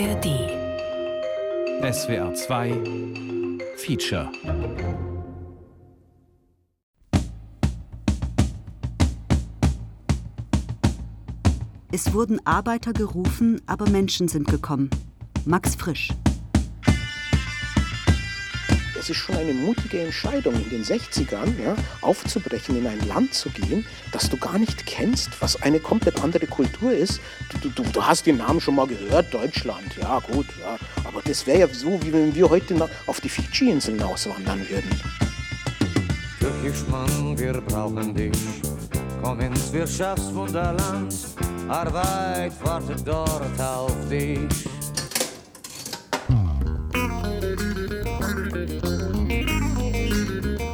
ARD. SWR 2 Feature. Es wurden Arbeiter gerufen, aber Menschen sind gekommen. Max Frisch. Es ist schon eine mutige Entscheidung, in den 60ern ja, aufzubrechen, in ein Land zu gehen, das du gar nicht kennst, was eine komplett andere Kultur ist. Du, du, du hast den Namen schon mal gehört, Deutschland, ja gut, ja. aber das wäre ja so, wie wenn wir heute auf die Fidschi-Inseln auswandern würden. Türkischmann, wir brauchen dich. Komm ins Wirtschaftswunderland, Arbeit wartet dort auf dich.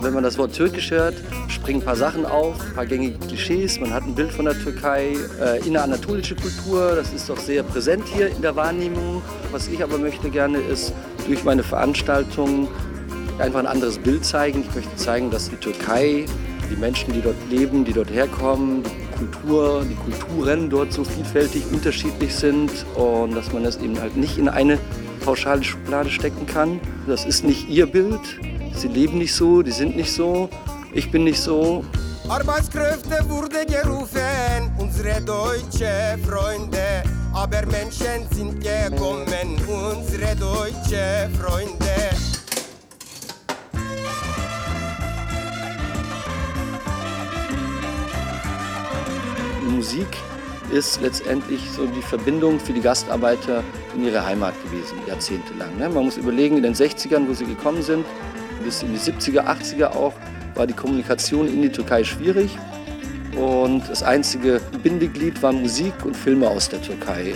Wenn man das Wort Türkisch hört, springen ein paar Sachen auf, ein paar gängige Klischees. Man hat ein Bild von der Türkei, äh, inneranatolische Kultur, das ist doch sehr präsent hier in der Wahrnehmung. Was ich aber möchte gerne ist, durch meine Veranstaltung einfach ein anderes Bild zeigen. Ich möchte zeigen, dass die Türkei, die Menschen, die dort leben, die dort herkommen, die Kultur, die Kulturen dort so vielfältig unterschiedlich sind und dass man das eben halt nicht in eine pauschale Schublade stecken kann. Das ist nicht ihr Bild. Sie leben nicht so, die sind nicht so, ich bin nicht so. Arbeitskräfte wurde gerufen, unsere deutsche Freunde. Aber Menschen sind gekommen, unsere deutsche Freunde. Musik ist letztendlich so die Verbindung für die Gastarbeiter in ihre Heimat gewesen, jahrzehntelang. Ne? Man muss überlegen, in den 60ern, wo sie gekommen sind, bis in die 70er, 80er auch, war die Kommunikation in die Türkei schwierig. Und das einzige Bindeglied war Musik und Filme aus der Türkei.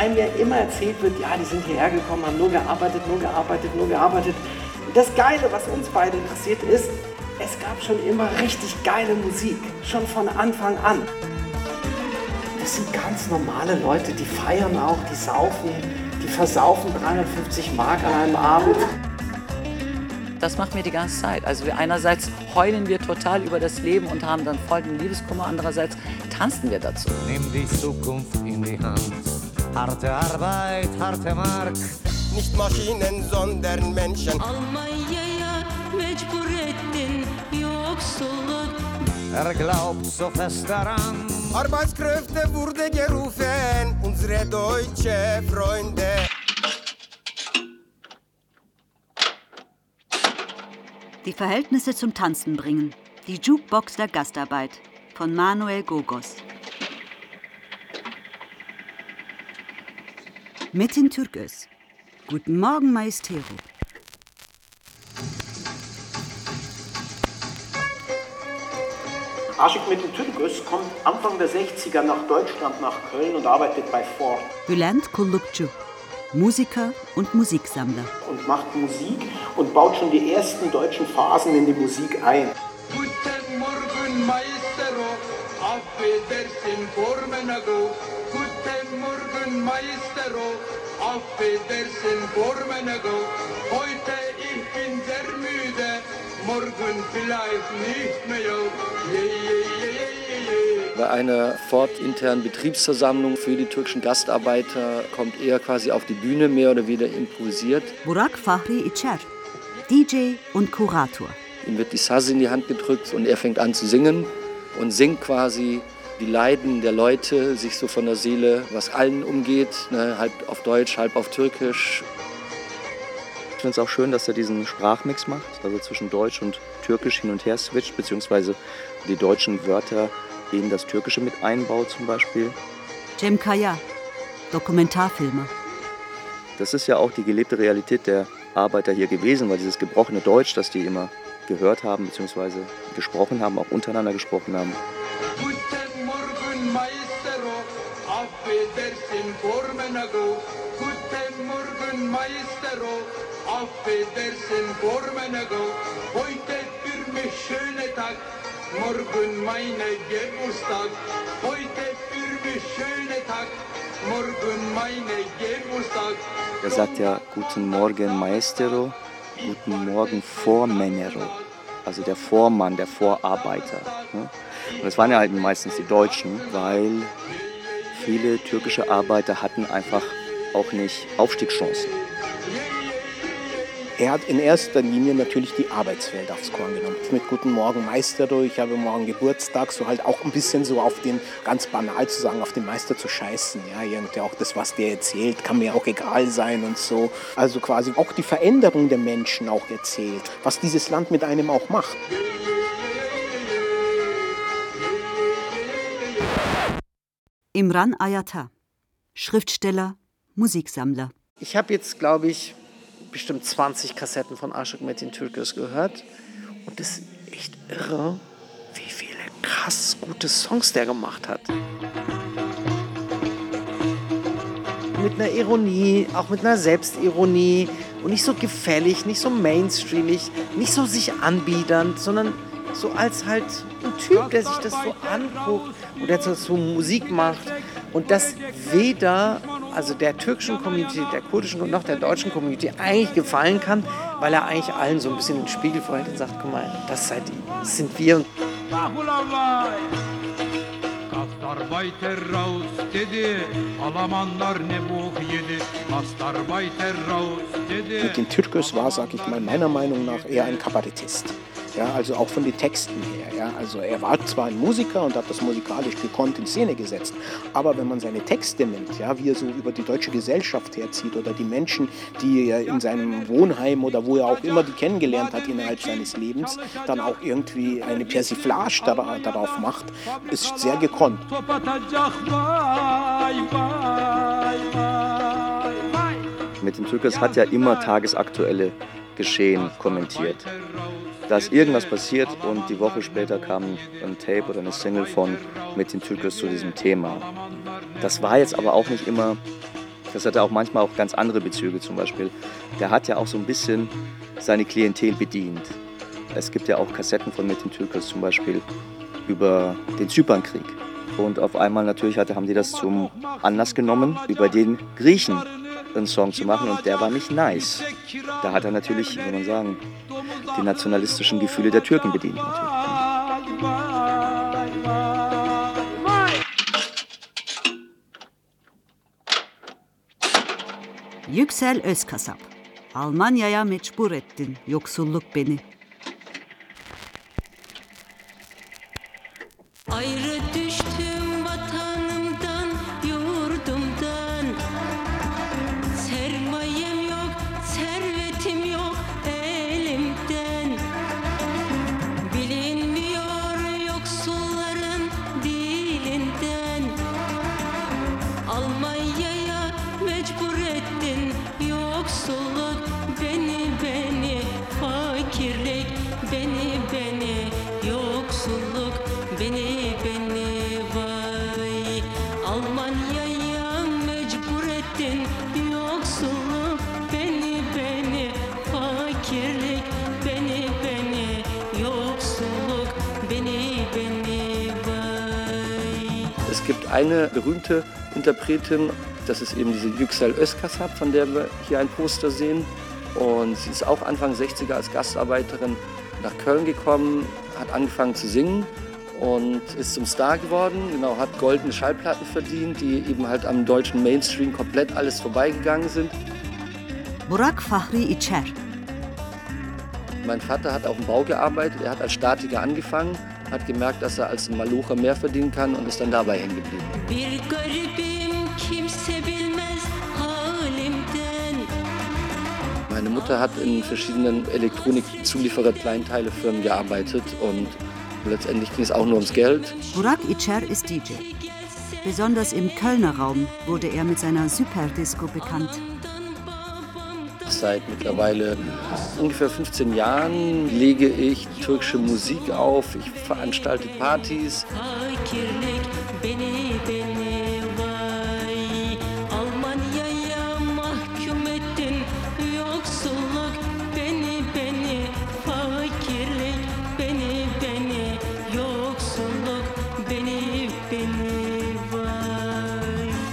Einem ja immer erzählt wird, ja, die sind hierher gekommen, haben nur gearbeitet, nur gearbeitet, nur gearbeitet. Das Geile, was uns beide interessiert, ist, es gab schon immer richtig geile Musik, schon von Anfang an. Das sind ganz normale Leute, die feiern auch, die saufen, die versaufen 350 Mark an einem Abend. Das macht mir die ganze Zeit. Also wir einerseits heulen wir total über das Leben und haben dann voll den Liebeskummer, andererseits tanzen wir dazu. Nimm die Zukunft in die Hand. Harte Arbeit, harte Mark. Nicht Maschinen, sondern Menschen. Almanya'ya mecbur ettin yoksulluk Er glaubt so fest daran. Arbeitskräfte wurde gerufen, unsere deutsche Freunde. Die Verhältnisse zum Tanzen bringen. Die Jukebox der Gastarbeit von Manuel Gogos. Metin Türkös. Guten Morgen, Majestero. Aşık Metin Türküs kommt Anfang der 60er nach Deutschland, nach Köln und arbeitet bei Ford Bülent Kullukcu. Musiker und Musiksammler. und macht Musik und baut schon die ersten deutschen Phasen in die Musik ein. Guten Morgen, Maestro. Affedersin, Formenago. Guten Morgen, Maestro. Affedersin, Formenago. Heute ich bin sehr müde. Morgen vielleicht nicht mehr. Yeah, yeah, yeah. Bei einer Ford-internen Betriebsversammlung für die türkischen Gastarbeiter kommt er quasi auf die Bühne, mehr oder weniger improvisiert. Burak Fahri İçer. DJ und Kurator. Ihm wird die Saz in die Hand gedrückt und er fängt an zu singen und singt quasi die Leiden der Leute, sich so von der Seele, was allen umgeht, ne, halb auf Deutsch, halb auf Türkisch. Ich finde es auch schön, dass er diesen Sprachmix macht, also zwischen Deutsch und Türkisch hin und her switcht, beziehungsweise die deutschen Wörter in das Türkische mit einbaut zum Beispiel. Cem Kaya, Dokumentarfilmer. Das ist ja auch die gelebte Realität der Arbeiter hier gewesen, weil dieses gebrochene Deutsch, das die immer gehört haben bzw. gesprochen haben, auch untereinander gesprochen haben. Auf Wiedersehen, Formenago. Guten Morgen, Maestro, auf Wiedersehen, Formenago. Heute für mich schöner Tag, morgen meine Geburtstag. Heute für mich schöner Tag, morgen meine Geburtstag. Er sagt ja Guten Morgen Maestro, Guten Morgen Vormänero, also der Vormann, der Vorarbeiter. ne? Und das waren ja halt meistens die Deutschen, weil viele türkische Arbeiter hatten einfach auch nicht Aufstiegschancen. Er hat in erster Linie natürlich die Arbeitswelt aufs Korn genommen. Mit Guten Morgen Meister, ich habe morgen Geburtstag, so halt auch ein bisschen so auf den, ganz banal zu sagen, auf den Meister zu scheißen. Ja, irgendwie auch das, was der erzählt, kann mir auch egal sein und so. Also quasi auch die Veränderung der Menschen auch erzählt, was dieses Land mit einem auch macht. Imran Ayata, Schriftsteller, Musiksammler. Ich habe jetzt, glaube ich, bestimmt 20 Kassetten von Aşık Metin Türkes gehört. Und es ist echt irre, wie viele krass gute Songs der gemacht hat. Mit einer Ironie, auch mit einer Selbstironie. Und nicht so gefällig, nicht so mainstreamig, nicht so sich anbiedernd, sondern so als halt ein Typ, der sich das so anguckt und der so Musik macht. Und das weder also der türkischen Community, der kurdischen und noch der deutschen Community eigentlich gefallen kann, weil er eigentlich allen so ein bisschen den Spiegel vorhält und sagt, guck mal, das seid ihr, das sind wir. Gastarbeiter raus dedi Alamanlar ne bok yedi Gastarbeiter raus dedi Mit den Türkos war, sag ich mal, meiner Meinung nach eher ein Kabarettist. Ja, also auch von den Texten her. Ja. Also er war zwar ein Musiker und hat das musikalisch gekonnt in Szene gesetzt, aber wenn man seine Texte nimmt, ja, wie er so über die deutsche Gesellschaft herzieht oder die Menschen, die er in seinem Wohnheim oder wo er auch immer die kennengelernt hat innerhalb seines Lebens, dann auch irgendwie eine Persiflage dar- darauf macht, ist sehr gekonnt. Mit den Türkers hat ja immer tagesaktuelle Geschehen kommentiert. Da ist irgendwas passiert und die Woche später kam ein Tape oder eine Single von mit den Türkers zu diesem Thema. Das war jetzt aber auch nicht immer, das hatte auch manchmal auch ganz andere Bezüge zum Beispiel. Der hat ja auch so ein bisschen seine Klientel bedient. Es gibt ja auch Kassetten von mit den Türkers zum Beispiel über den Zypernkrieg. Und auf einmal natürlich hatte, haben die das zum Anlass genommen, über den Griechen einen Song zu machen und der war nicht nice. Da hat er natürlich, wie soll man sagen, die nationalistischen Gefühle der Türken bedient. Natürlich. Yüksel Özkasap. Almanya'ya mecbur ettin yoksulluk beni. Ayrı eine berühmte Interpretin, das ist eben diese Yüksel Özkasap, von der wir hier ein Poster sehen. Und sie ist auch Anfang 60er als Gastarbeiterin nach Köln gekommen, hat angefangen zu singen und ist zum Star geworden. Genau, hat goldene Schallplatten verdient, die eben halt am deutschen Mainstream komplett alles vorbeigegangen sind. Burak Fahri İçer. Mein Vater hat auf dem Bau gearbeitet, er hat als Statiker angefangen, hat gemerkt, dass er als Malocher mehr verdienen kann und ist dann dabei hängen geblieben. Meine Mutter hat in verschiedenen Elektronikzulieferer Kleinteilefirmen gearbeitet und Letztendlich ging es auch nur ums Geld. Burak İçer ist DJ. Besonders im Kölner Raum wurde er mit seiner Superdisco bekannt. Seit mittlerweile ungefähr 15 Jahren lege ich türkische Musik auf, ich veranstalte Partys.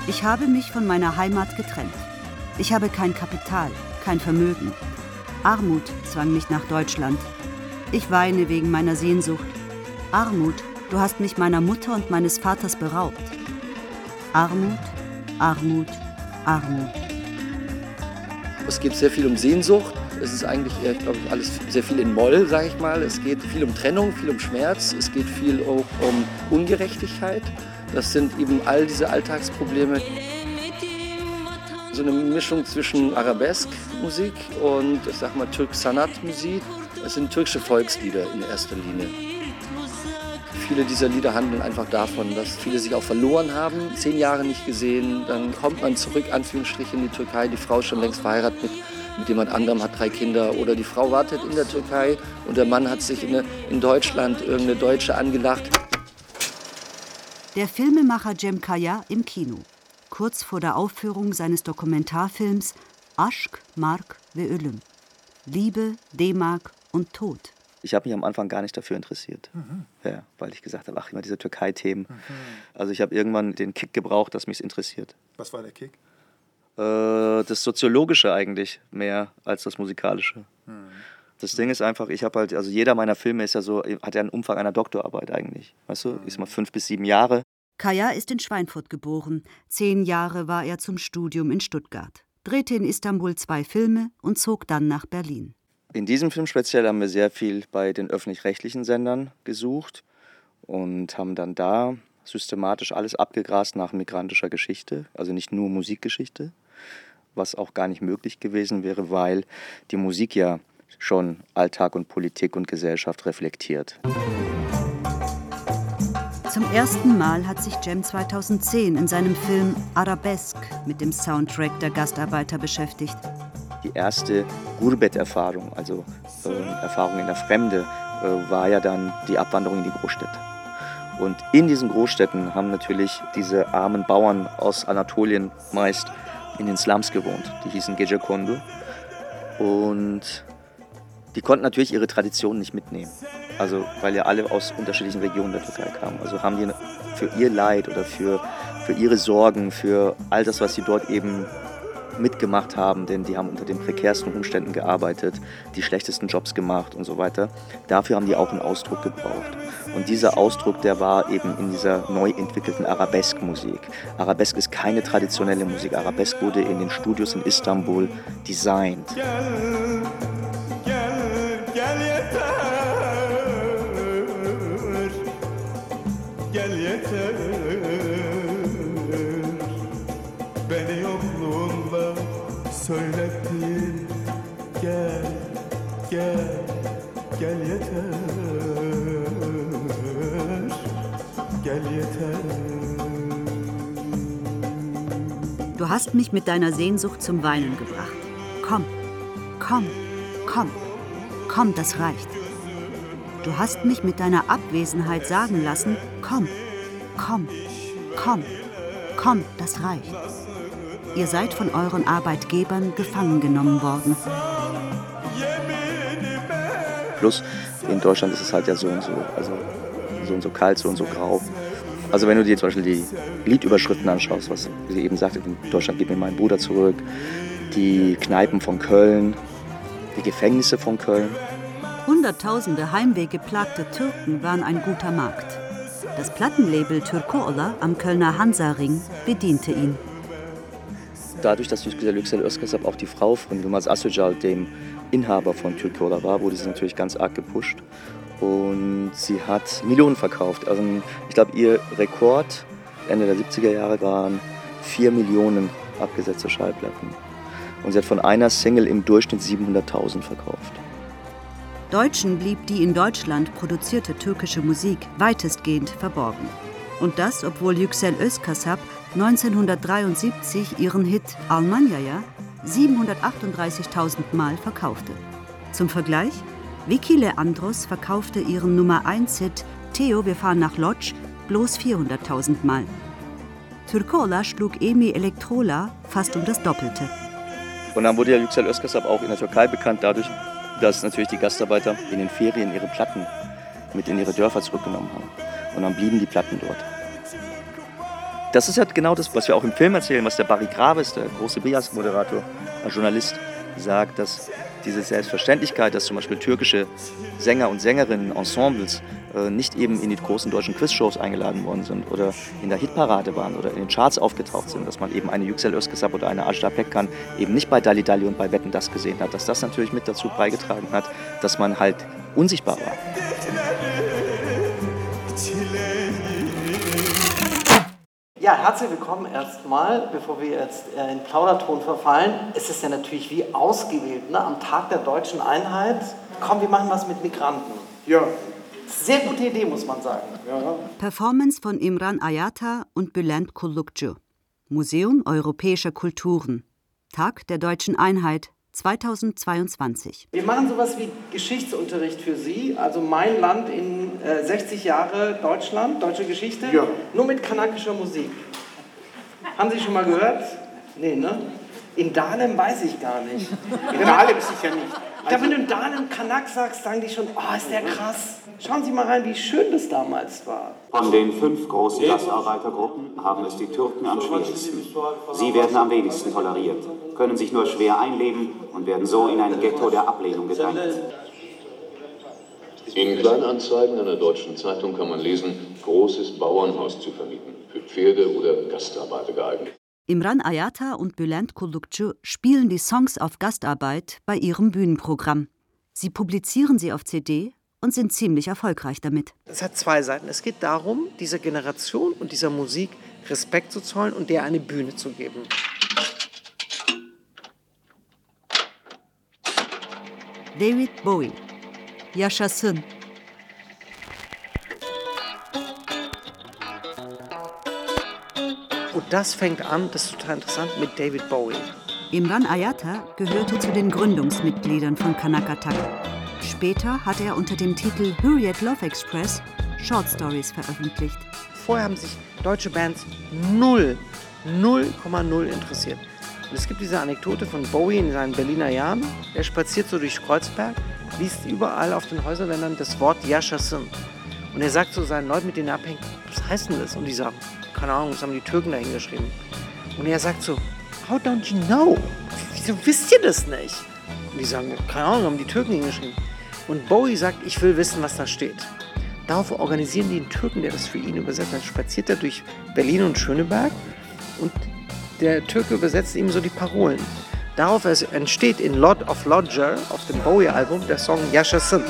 Ich habe mich von meiner Heimat getrennt. Ich habe kein Kapital, kein Vermögen. Armut zwang mich nach Deutschland. Ich weine wegen meiner Sehnsucht. Armut, du hast mich meiner Mutter und meines Vaters beraubt. Armut, Armut, Armut. Es geht sehr viel um Sehnsucht. Es ist eigentlich eher, glaube ich, alles sehr viel in Moll, sage ich mal. Es geht viel um Trennung, viel um Schmerz. Es geht viel auch um Ungerechtigkeit. Das sind eben all diese Alltagsprobleme. So eine Mischung zwischen Arabesk-Musik und, ich sag mal, Türk-Sanat-Musik. Es sind türkische Volkslieder in erster Linie. Viele dieser Lieder handeln einfach davon, dass viele sich auch verloren haben, zehn Jahre nicht gesehen. Dann kommt man zurück, Anführungsstrichen, in die Türkei. Die Frau ist schon längst verheiratet mit, mit jemand anderem, hat drei Kinder. Oder die Frau wartet in der Türkei und der Mann hat sich in, eine, in Deutschland irgendeine Deutsche angelacht. Der Filmemacher Cem Kaya im Kino. Kurz vor der Aufführung seines Dokumentarfilms Aşk, Mark ve Ölüm. Liebe, D-Mark und Tod. Ich habe mich am Anfang gar nicht dafür interessiert, ja, weil ich gesagt habe, ach, immer diese Türkei-Themen. Also ich habe irgendwann den Kick gebraucht, dass mich interessiert. Was war der Kick? Äh, das Soziologische eigentlich mehr als das Musikalische. Das Ding ist einfach, ich habe halt, also jeder meiner Filme ist ja so, hat ja einen Umfang einer Doktorarbeit eigentlich. Weißt du, ist mal fünf bis sieben Jahre. Kaya ist in Schweinfurt geboren. Zehn Jahre war er zum Studium in Stuttgart. Drehte in Istanbul zwei Filme und zog dann nach Berlin. In diesem Film speziell haben wir sehr viel bei den öffentlich-rechtlichen Sendern gesucht und haben dann da systematisch alles abgegrast nach migrantischer Geschichte, also nicht nur Musikgeschichte, was auch gar nicht möglich gewesen wäre, weil die Musik ja schon Alltag und Politik und Gesellschaft reflektiert. Zum ersten Mal hat sich Cem 2010 in seinem Film Arabesque mit dem Soundtrack der Gastarbeiter beschäftigt. Die erste Gurbet-Erfahrung, also äh, Erfahrung in der Fremde, äh, war ja dann die Abwanderung in die Großstädte. Und in diesen Großstädten haben natürlich diese armen Bauern aus Anatolien meist in den Slums gewohnt. Die hießen Gecekondu. Und die konnten natürlich ihre Traditionen nicht mitnehmen. Also, weil ja alle aus unterschiedlichen Regionen der Türkei kamen. Also haben die für ihr Leid oder für, für ihre Sorgen, für all das, was sie dort eben mitgemacht haben, denn die haben unter den prekärsten Umständen gearbeitet, die schlechtesten Jobs gemacht und so weiter. Dafür haben die auch einen Ausdruck gebraucht. Und dieser Ausdruck, der war eben in dieser neu entwickelten Arabesk-Musik. Arabesk ist keine traditionelle Musik. Arabesk wurde in den Studios in Istanbul designt. Gel, gel, yeter Gel yeter Du hast mich mit deiner Sehnsucht zum Weinen gebracht. Komm, komm, komm, komm, das reicht. Du hast mich mit deiner Abwesenheit sagen lassen, komm, komm, komm, komm, das reicht. Ihr seid von euren Arbeitgebern gefangen genommen worden. Plus in Deutschland ist es halt ja so und so, also so und so kalt, so und so grau. Also wenn du dir zum Beispiel die Liedüberschriften anschaust, was sie eben sagte, in Deutschland gib mir meinen Bruder zurück, die Kneipen von Köln, die Gefängnisse von Köln. Hunderttausende heimwehgeplagte Türken waren ein guter Markt. Das Plattenlabel Türkoğlu am Kölner Hansaring bediente ihn. Dadurch, dass durch Yüksel Özkasap auch die Frau von Yılmaz Asöcal, dem Inhaber von Türkoğlu war, wurde sie natürlich ganz arg gepusht. Und sie hat Millionen verkauft. Also ich glaube, ihr Rekord Ende der 70er Jahre waren 4 Millionen abgesetzte Schallplatten. Und sie hat von einer Single im Durchschnitt 700.000 verkauft. Deutschen blieb die in Deutschland produzierte türkische Musik weitestgehend verborgen. Und das, obwohl Yüksel Özkasap 1973 ihren Hit Almanya'ya 738.000 Mal verkaufte. Zum Vergleich, Vicky Leandros verkaufte ihren Nummer 1-Hit Theo, wir fahren nach Lodz bloß 400.000 Mal. Türkola schlug Emi Elektrola fast um das Doppelte. Und dann wurde ja Yüksel Özkasap auch in der Türkei bekannt dadurch, dass natürlich die Gastarbeiter in den Ferien ihre Platten mit in ihre Dörfer zurückgenommen haben. Und dann blieben die Platten dort. Das ist ja genau das, was wir auch im Film erzählen, was der Barry Graves, der große Bias-Moderator, ein Journalist, sagt, dass diese Selbstverständlichkeit, dass zum Beispiel türkische Sänger und Sängerinnen, Ensembles äh, nicht eben in die großen deutschen Quizshows eingeladen worden sind oder in der Hitparade waren oder in den Charts aufgetaucht sind, dass man eben eine Yüksel Özkesap oder eine Ajda Pekkan eben nicht bei Dali Dali und bei Wetten das gesehen hat, dass das natürlich mit dazu beigetragen hat, dass man halt unsichtbar war. Ja, herzlich willkommen erstmal, bevor wir jetzt äh, in Plauderton verfallen. Es ist ja natürlich wie ausgewählt, ne? am Tag der deutschen Einheit. Komm, wir machen was mit Migranten. Ja. Sehr gute Idee, muss man sagen. Ja. Performance von Imran Ayata und Bülent Kullukcu. Museum Europäischer Kulturen. Tag der deutschen Einheit 2022. Wir machen sowas wie Geschichtsunterricht für Sie, also mein Land in äh, 60 Jahre Deutschland, deutsche Geschichte, Ja. nur mit kanakischer Musik. Haben Sie schon mal gehört? Nee, ne? In Dahlem weiß ich gar nicht. In Dahlem sicher nicht. Da, wenn du in Dahlem Kanak sagst, sagen die schon, oh, ist der krass. Schauen Sie mal rein, wie schön das damals war. Von den fünf großen Gastarbeitergruppen haben es die Türken am schwierigsten. Sie werden am wenigsten toleriert, können sich nur schwer einleben und werden so in ein Ghetto der Ablehnung gedrängt. In Kleinanzeigen einer deutschen Zeitung kann man lesen, großes Bauernhaus zu vermieten, für Pferde oder Gastarbeiter geeignet. Imran Ayata und Bülent Kullukcu spielen die Songs auf Gastarbeit bei ihrem Bühnenprogramm. Sie publizieren sie auf CD und sind ziemlich erfolgreich damit. Es hat zwei Seiten. Es geht darum, dieser Generation und dieser Musik Respekt zu zollen und der eine Bühne zu geben. David Bowie. Yaşasın. Und das fängt an, das ist total interessant, mit David Bowie. Imran Ayata gehörte zu den Gründungsmitgliedern von Kanak Attack. Später hat er unter dem Titel Hurriyet Love Express Short Stories veröffentlicht. Vorher haben sich deutsche Bands null, 0,0 interessiert. Und es gibt diese Anekdote von Bowie in seinen Berliner Jahren. Er spaziert so durch Kreuzberg, liest überall auf den Häuserwändern das Wort Yaşasın. Und er sagt zu seinen Leuten, mit denen er abhängt, was heißt denn das? Und die sagen, keine Ahnung, das haben die Türken da hingeschrieben. Und er sagt so, how don't you know? Wieso wisst ihr das nicht? Und die sagen, keine Ahnung, haben die Türken hingeschrieben. Und Bowie sagt, ich will wissen, was da steht. Darauf organisieren die einen Türken, der das für ihn übersetzt. Dann spaziert er durch Berlin und Schöneberg und der Türke übersetzt ihm so die Parolen. Darauf entsteht in Lot of Lodger auf dem Bowie-Album der Song Yaşasın.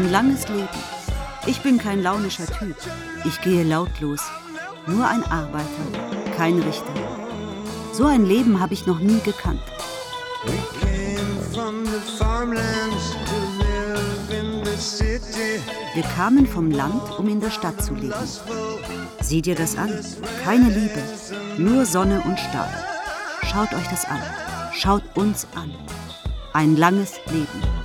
Ein langes Leben. Ich bin kein launischer Typ. Ich gehe lautlos. Nur ein Arbeiter, kein Richter. So ein Leben habe ich noch nie gekannt. Wir kamen vom Land, um in der Stadt zu leben. Sieh dir das an. Keine Liebe, nur Sonne und Staub. Schaut euch das an. Schaut uns an. Ein langes Leben.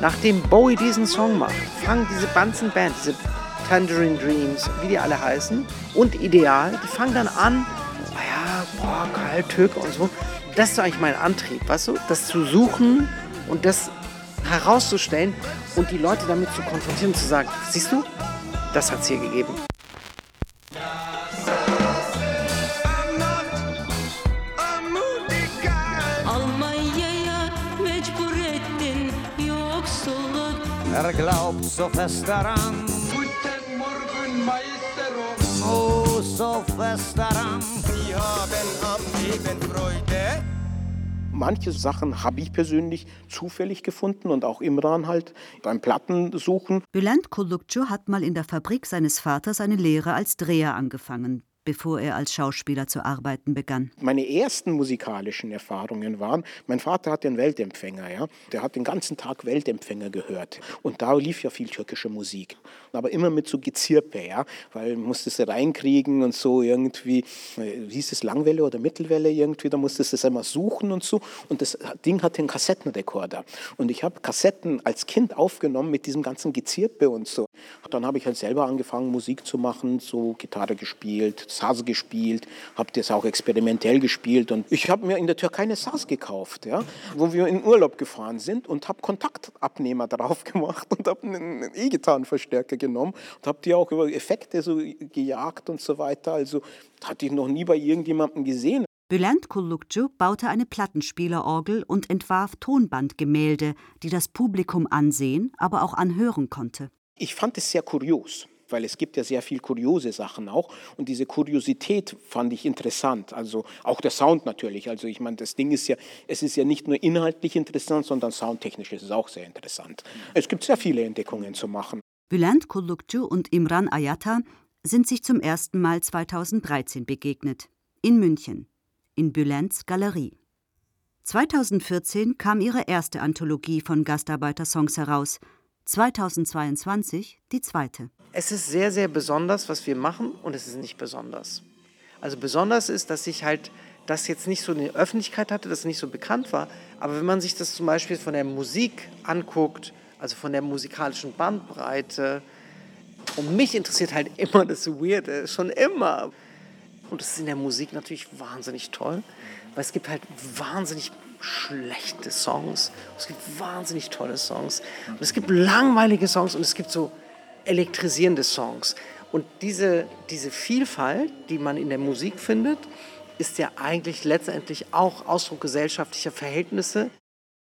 Nachdem Bowie diesen Song macht, fangen diese ganzen Bands, diese Tangerine Dreams, wie die alle heißen, und Ideal, die fangen dann an, naja, boah, geil, Türke und so. Das ist eigentlich mein Antrieb, weißt du? Das zu suchen und das herauszustellen und die Leute damit zu konfrontieren und zu sagen, siehst du, das hat es hier gegeben. Glaubt so fest daran, Guten Morgen, meine fest daran. Sie haben am Leben Freude. Manche Sachen habe ich persönlich zufällig gefunden und auch Imran halt beim Plattensuchen. Bülent Kulukcu hat mal in der Fabrik seines Vaters eine Lehre als Dreher angefangen bevor er als Schauspieler zu arbeiten begann. Meine ersten musikalischen Erfahrungen waren, mein Vater hatte einen Weltempfänger, ja. Der hat den ganzen Tag Weltempfänger gehört. Und da lief ja viel türkische Musik. Aber immer mit so Gezirpe, ja, weil man musste es reinkriegen und so irgendwie, wie hieß es Langwelle oder Mittelwelle irgendwie, da musstest du es einmal suchen und so. Und das Ding hatte einen Kassettenrekorder. Und ich habe Kassetten als Kind aufgenommen mit diesem ganzen Gezirpe und so. Dann habe ich halt selber angefangen, Musik zu machen, so Gitarre gespielt, Saz gespielt, habe das auch experimentell gespielt und ich habe mir in der Türkei eine Saz gekauft, ja, wo wir in Urlaub gefahren sind und habe Kontaktabnehmer drauf gemacht und habe einen E-Gitarrenverstärker genommen und habe die auch über Effekte so gejagt und so weiter. Also hatte ich noch nie bei irgendjemandem gesehen. Bülent Kullukcu baute eine Plattenspielerorgel und entwarf Tonbandgemälde, die das Publikum ansehen, aber auch anhören konnte. Ich fand es sehr kurios weil es gibt ja sehr viel kuriose Sachen auch und diese Kuriosität fand ich interessant, also auch der Sound natürlich, also ich meine, das Ding ist ja, es ist ja nicht nur inhaltlich interessant, sondern soundtechnisch ist es auch sehr interessant. Es gibt sehr viele Entdeckungen zu machen. Bülent Kullukcu und Imran Ayata sind sich zum ersten Mal 2013 begegnet, in München, in Bülents Galerie. 2014 kam ihre erste Anthologie von Gastarbeitersongs heraus, 2022 die zweite. Es ist sehr, sehr besonders, was wir machen und es ist nicht besonders. Also besonders ist, dass ich halt das jetzt nicht so eine Öffentlichkeit hatte, dass es nicht so bekannt war. Aber wenn man sich das zum Beispiel von der Musik anguckt, also von der musikalischen Bandbreite, und mich interessiert halt immer das Weirde, schon immer. Und das ist in der Musik natürlich wahnsinnig toll, weil es gibt halt wahnsinnig schlechte Songs, es gibt wahnsinnig tolle Songs, und es gibt langweilige Songs und es gibt so elektrisierende Songs. Und diese, diese Vielfalt, die man in der Musik findet, ist ja eigentlich letztendlich auch Ausdruck gesellschaftlicher Verhältnisse.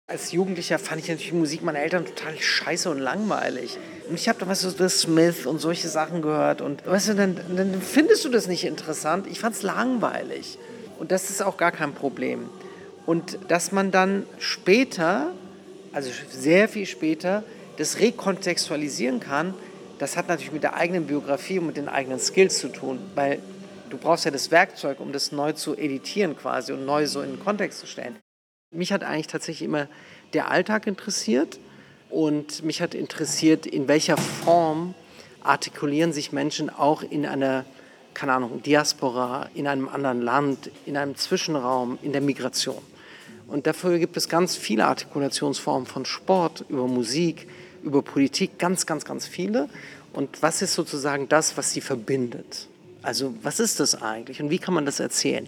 Als Jugendlicher fand ich natürlich Musik meiner Eltern total scheiße und langweilig. Und ich habe da was so The Smith und solche Sachen gehört. Und weißt du, dann, dann findest du das nicht interessant. Ich fand es langweilig. Und das ist auch gar kein Problem. Und dass man dann später, also sehr viel später, das rekontextualisieren kann, das hat natürlich mit der eigenen Biografie und mit den eigenen Skills zu tun, weil du brauchst ja das Werkzeug, um das neu zu editieren quasi und neu so in den Kontext zu stellen. Mich hat eigentlich tatsächlich immer der Alltag interessiert und mich hat interessiert, in welcher Form artikulieren sich Menschen auch in einer, keine Ahnung, Diaspora, in einem anderen Land, in einem Zwischenraum, in der Migration. Und dafür gibt es ganz viele Artikulationsformen von Sport über Musik, über Politik ganz, ganz, ganz viele. Und was ist sozusagen das, was sie verbindet? Also was ist das eigentlich und wie kann man das erzählen?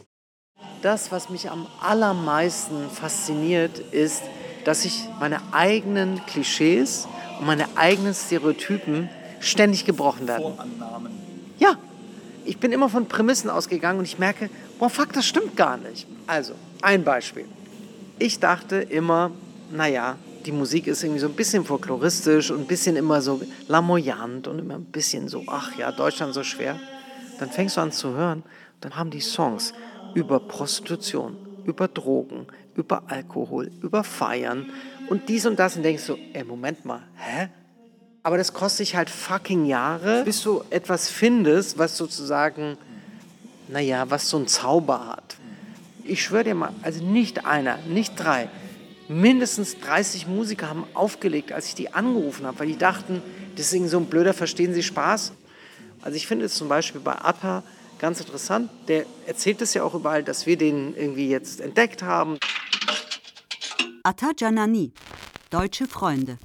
Das, was mich am allermeisten fasziniert, ist, dass ich meine eigenen Klischees und meine eigenen Stereotypen ständig gebrochen werden. Vorannahmen. Ja, ich bin immer von Prämissen ausgegangen und ich merke, boah, fuck, das stimmt gar nicht. Also, ein Beispiel. Ich dachte immer, naja, die Musik ist irgendwie so ein bisschen folkloristisch und ein bisschen immer so lamoyant und immer ein bisschen so, ach ja, Deutschland so schwer. Dann fängst du an zu hören, dann haben die Songs über Prostitution, über Drogen, über Alkohol, über Feiern und dies und das und denkst du, ey, Moment mal, hä? Aber das kostet sich halt fucking Jahre, bis du etwas findest, was sozusagen, naja, was so einen Zauber hat. Ich schwöre dir mal, also nicht einer, nicht drei, mindestens 30 Musiker haben aufgelegt, als ich die angerufen habe, weil die dachten, das ist so ein blöder Verstehen Sie Spaß. Also ich finde es zum Beispiel bei Atta ganz interessant. Der erzählt es ja auch überall, dass wir den irgendwie jetzt entdeckt haben. Atta Janani, Deutsche Freunde.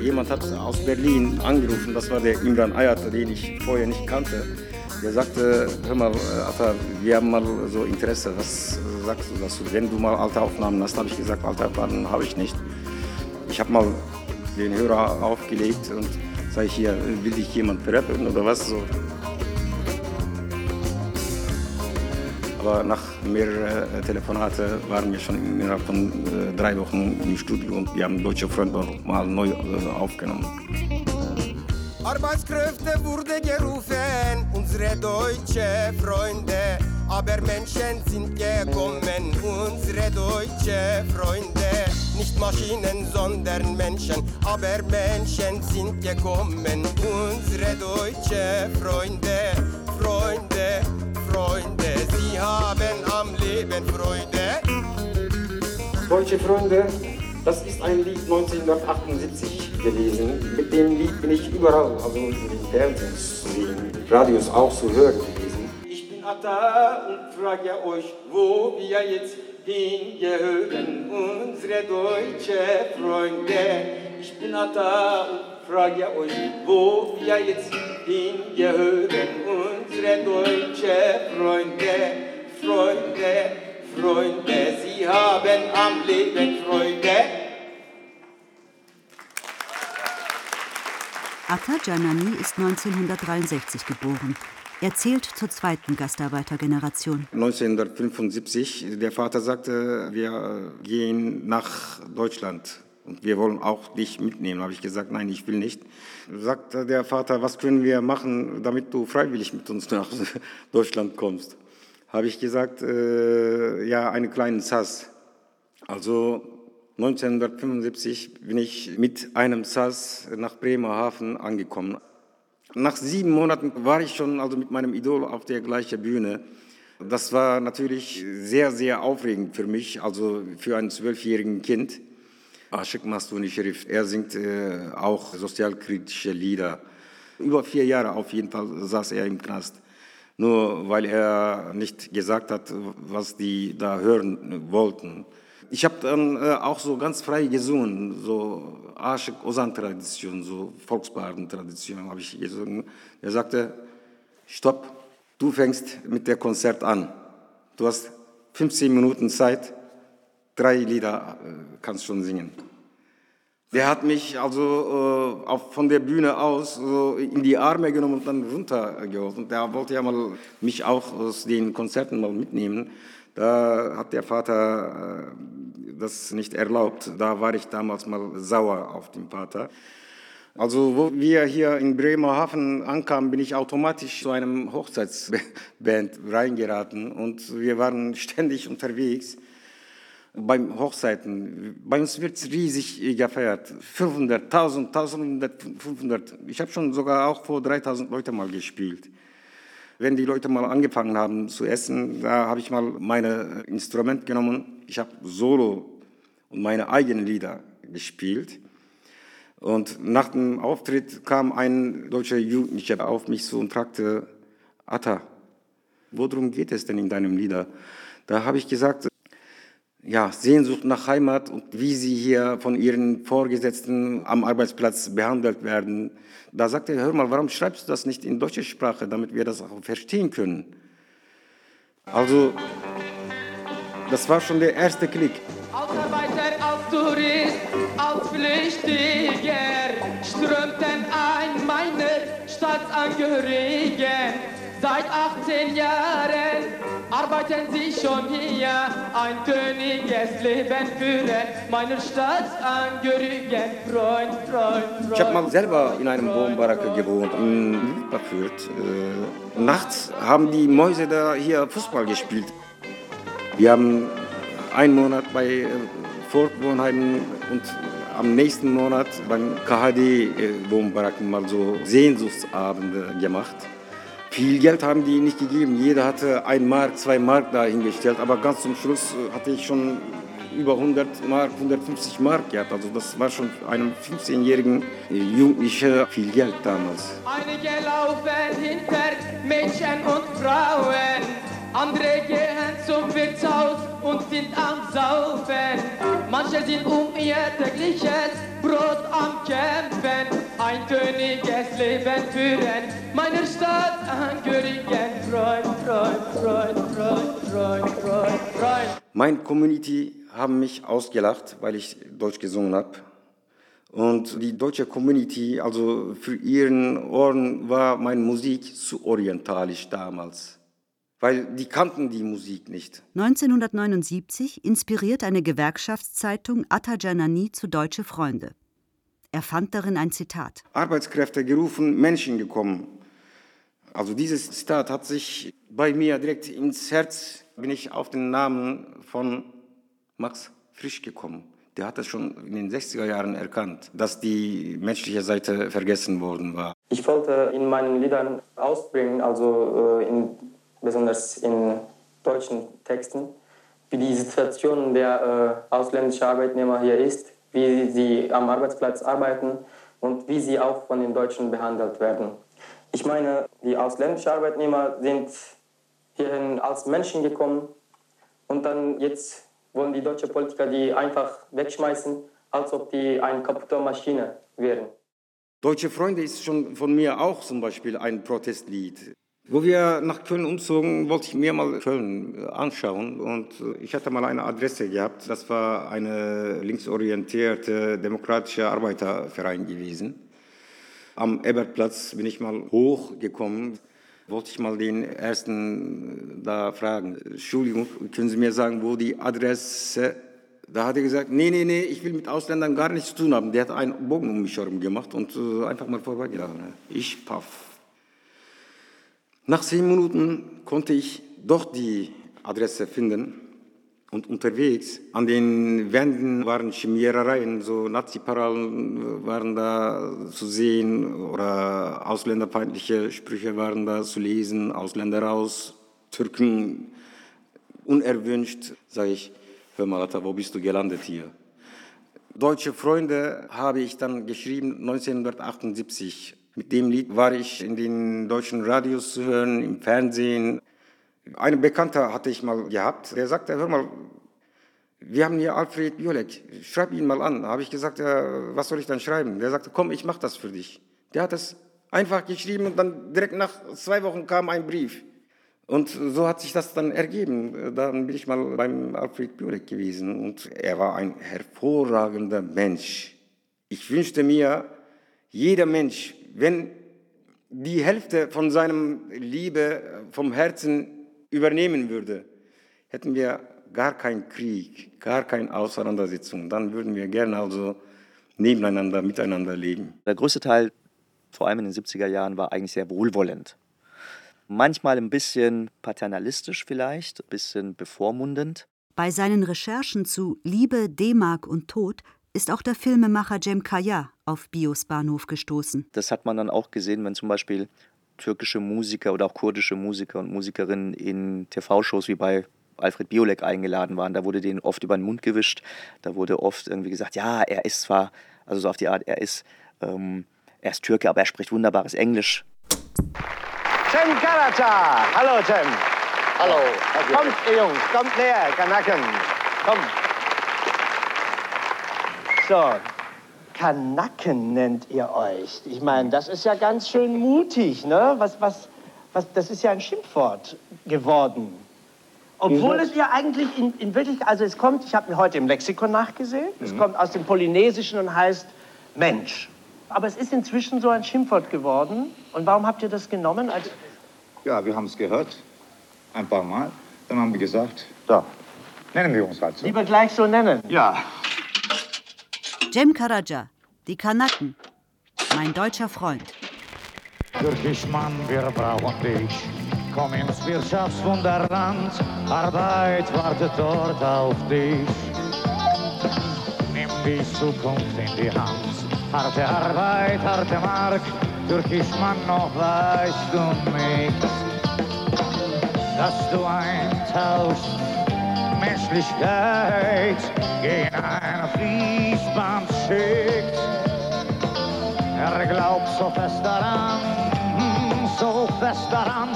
Jemand hat aus Berlin angerufen, das war der Imran Ayat, den ich vorher nicht kannte. Der sagte, hör mal, Atta, wir haben mal so Interesse, was sagst du dazu? Wenn du mal alte Aufnahmen hast, habe ich gesagt, alte Aufnahmen habe ich nicht. Ich habe mal den Hörer aufgelegt und sage ich hier, will dich jemand berappen oder was so. Aber nach mehreren Telefonaten waren wir schon innerhalb von äh, drei Wochen im Studio und wir haben Deutsche Freunde mal neu äh, aufgenommen. Arbeitskräfte wurde gerufen, unsere deutsche Freunde. Aber Menschen sind gekommen, unsere deutsche Freunde. Nicht Maschinen, sondern Menschen. Aber Menschen sind gekommen, unsere deutsche Freunde. Freunde, Freunde, sie haben am Leben Freude. Deutsche Freunde, das ist ein Lied 1978 gewesen. Mit dem Lied bin ich überall, also in den Fernsehen zu sehen, Radios auch zu hören gewesen. Ich bin Atta und frage euch, wo wir jetzt hingehören, unsere deutsche Freunde. Ich bin Atta und frage euch, wo wir jetzt hingehören, unsere deutsche Freunde. Freunde, Freunde, sie haben am Leben Freude. Atta Janani ist 1963 geboren. Er zählt zur zweiten Gastarbeitergeneration. 1975, der Vater sagte, wir gehen nach Deutschland und wir wollen auch dich mitnehmen. Habe ich gesagt, nein, ich will nicht. Sagte der Vater, was können wir machen, damit du freiwillig mit uns nach Deutschland kommst? Habe ich gesagt, äh, ja, einen kleinen SAS. Also 1975 bin ich mit einem SAS nach Bremerhaven angekommen. Nach sieben Monaten war ich schon also mit meinem Idol auf der gleichen Bühne. Das war natürlich sehr, sehr aufregend für mich, also für ein zwölfjährigen Kind. Aşık Mastuni Sherif, er singt äh, auch sozialkritische Lieder. Über vier Jahre auf jeden Fall saß er im Knast. Nur weil er nicht gesagt hat, was die da hören wollten. Ich habe dann äh, auch so ganz frei gesungen, so Aşık Ozan-Tradition, so Volksbaden-Tradition habe ich gesungen. Er sagte, stopp, du fängst mit der Konzert an. Du hast 15 Minuten Zeit, drei Lieder äh, kannst schon singen. Der hat mich also äh, von der Bühne aus so in die Arme genommen und dann runtergeholt. Und der wollte ja mal mich auch aus den Konzerten mal mitnehmen. Da hat der Vater äh, das nicht erlaubt. Da war ich damals mal sauer auf den Vater. Also wo wir hier in Bremerhaven ankamen, bin ich automatisch zu einem Hochzeitsband reingeraten und wir waren ständig unterwegs beim Hochzeiten. Bei uns wird es riesig gefeiert. 500, 1000, 1500. Ich habe schon sogar auch vor 3000 Leute mal gespielt. Wenn die Leute mal angefangen haben zu essen, da habe ich mal meine Instrument genommen. Ich habe Solo und meine eigenen Lieder gespielt. Und nach dem Auftritt kam ein deutscher Jugendlicher auf mich zu und fragte, Atta, worum geht es denn in deinem Lieder? Da habe ich gesagt, ja, Sehnsucht nach Heimat und wie sie hier von ihren Vorgesetzten am Arbeitsplatz behandelt werden. Da sagte er, hör mal, warum schreibst du das nicht in deutscher Sprache, damit wir das auch verstehen können? Also, das war schon der erste Klick. Als Arbeiter, als Tourist, als Flüchtiger strömten ein meine Staatsangehörigen. Seit 18 Jahren arbeiten sie schon hier, ein königes Leben führen, meiner Staatsangehörigen, Freund, Freund, Freund. Ich habe mal selber in einem Wohnbaracke gewohnt, in Wildbachfurt. Äh, nachts haben die Mäuse da hier Fußball gespielt. Wir haben einen Monat bei äh, Fortwohnheimen und am nächsten Monat beim KHD-Wohnbaracken mal so Sehnsuchtsabende gemacht. Viel Geld haben die nicht gegeben. Jeder hatte ein Mark, zwei Mark dahingestellt. Aber ganz zum Schluss hatte ich schon über 100 Mark, 150 Mark gehabt. Also das war schon einem 15-jährigen Jugendlichen viel Geld damals. Einige laufen hinter Mädchen und Frauen, andere gehen zum Wirtshaus und sind am Saufen. Manche sind um ihr tägliches Brot am Kämpfen, ein königes Leben führen, meiner Stadt angehörigen Freund, Freund, Freund, Freund, Freund, Freund, Freund. Mein Community haben mich ausgelacht, weil ich Deutsch gesungen habe. Und die deutsche Community, also für ihren Ohren war meine Musik zu orientalisch damals, weil die kannten die Musik nicht. 1979 inspiriert eine Gewerkschaftszeitung Atta Janani zu Deutsche Freunde. Er fand darin ein Zitat. Arbeitskräfte gerufen, Menschen gekommen. Also dieses Zitat hat sich bei mir direkt ins Herz, bin ich auf den Namen von Max Frisch gekommen. Der hat es schon in den 60er Jahren erkannt, dass die menschliche Seite vergessen worden war. Ich wollte in meinen Liedern ausbringen, also äh, in, besonders in deutschen Texten, wie die Situation der äh, ausländischen Arbeitnehmer hier ist, wie sie am Arbeitsplatz arbeiten und wie sie auch von den Deutschen behandelt werden. Ich meine, die ausländischen Arbeitnehmer sind hierhin als Menschen gekommen und dann jetzt wollen die deutschen Politiker die einfach wegschmeißen, als ob die eine kaputte Maschine wären. Deutsche Freunde ist schon von mir auch zum Beispiel ein Protestlied. Wo wir nach Köln umzogen, wollte ich mir mal Köln anschauen und ich hatte mal eine Adresse gehabt. Das war eine linksorientierte demokratische Arbeiterverein gewesen. Am Ebertplatz bin ich mal hochgekommen wollte ich mal den ersten äh, da fragen. Entschuldigung, können Sie mir sagen, wo die Adresse da hat er gesagt, nee, nee, nee, ich will mit Ausländern gar nichts zu tun haben. Der hat einen Bogen um mich herum gemacht und äh, einfach mal vorbeigelaufen. Ich paff. Nach zehn Minuten konnte ich doch die Adresse finden. Und unterwegs an den Wänden waren Chemierereien, so Nazi-Paralen waren da zu sehen oder ausländerfeindliche Sprüche waren da zu lesen, Ausländer raus, Türken unerwünscht. Sage ich, hör mal, Atta, wo bist du gelandet hier? Deutsche Freunde habe ich dann geschrieben 1978. Mit dem Lied war ich in den deutschen Radios zu hören, im Fernsehen. Einen Bekannter hatte ich mal gehabt, der sagte, hör mal, wir haben hier Alfred Biolek, schreib ihn mal an. Habe ich gesagt, ja, was soll ich dann schreiben? Der sagte, komm, ich mach das für dich. Der hat das einfach geschrieben und dann direkt nach zwei Wochen kam ein Brief. Und so hat sich das dann ergeben. Dann bin ich mal beim Alfred Biolek gewesen und er war ein hervorragender Mensch. Ich wünschte mir, jeder Mensch, wenn die Hälfte von seinem Liebe vom Herzen übernehmen würde, hätten wir gar keinen Krieg, gar keine Auseinandersetzung. Dann würden wir gerne also nebeneinander, miteinander leben. Der größte Teil, vor allem in den 70er Jahren, war eigentlich sehr wohlwollend. Manchmal ein bisschen paternalistisch vielleicht, ein bisschen bevormundend. Bei seinen Recherchen zu Liebe, D-Mark und Tod ist auch der Filmemacher Cem Kaya auf Bios Bahnhof gestoßen. Das hat man dann auch gesehen, wenn zum Beispiel türkische Musiker oder auch kurdische Musiker und Musikerinnen in TV-Shows wie bei Alfred Biolek eingeladen waren. Da wurde denen oft über den Mund gewischt. Da wurde oft irgendwie gesagt, ja, er ist zwar, also so auf die Art, er ist, ähm, er ist Türke, aber er spricht wunderbares Englisch. Cem Karaca! Hallo Cem! Hallo! Kommt ihr Jungs, kommt näher, Kanaken! Kommt! So, Kanaken nennt ihr euch. Ich meine, das ist ja ganz schön mutig, ne? Was, was, was, das ist ja ein Schimpfwort geworden. Obwohl es ja eigentlich in, in Wirklichkeit, also es kommt, ich habe mir heute im Lexikon nachgesehen, es kommt aus dem Polynesischen und heißt Mensch. Aber es ist inzwischen so ein Schimpfwort geworden. Und warum habt ihr das genommen? Als Ja, wir haben es gehört, ein paar Mal. Dann haben wir gesagt, da, nennen wir uns halt so. Lieber gleich so nennen. Ja, Cem Karaca, die Kanaken, mein deutscher Freund. Türkisch Mann, wir brauchen dich. Komm ins Wirtschaftswunderland, Arbeit wartet dort auf dich. Nimm die Zukunft in die Hand, harte Arbeit, harte Mark. Türkisch Mann, noch weißt du nicht, dass du eintauschst Menschlichkeit gegen ein Fließband schickt. Er glaubt so fest daran, hm, so fest daran,